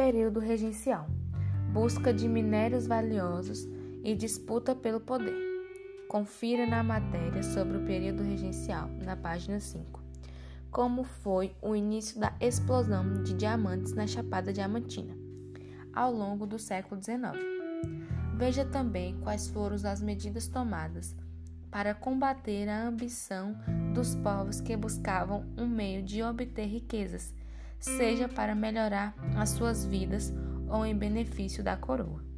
período regencial, busca de minérios valiosos e disputa pelo poder. Confira na matéria sobre o período regencial, na página 5, como foi o início da explosão de diamantes na Chapada Diamantina, ao longo do século XIX. Veja também quais foram as medidas tomadas para combater a ambição dos povos que buscavam um meio de obter riquezas, seja para melhorar as suas vidas ou em benefício da coroa.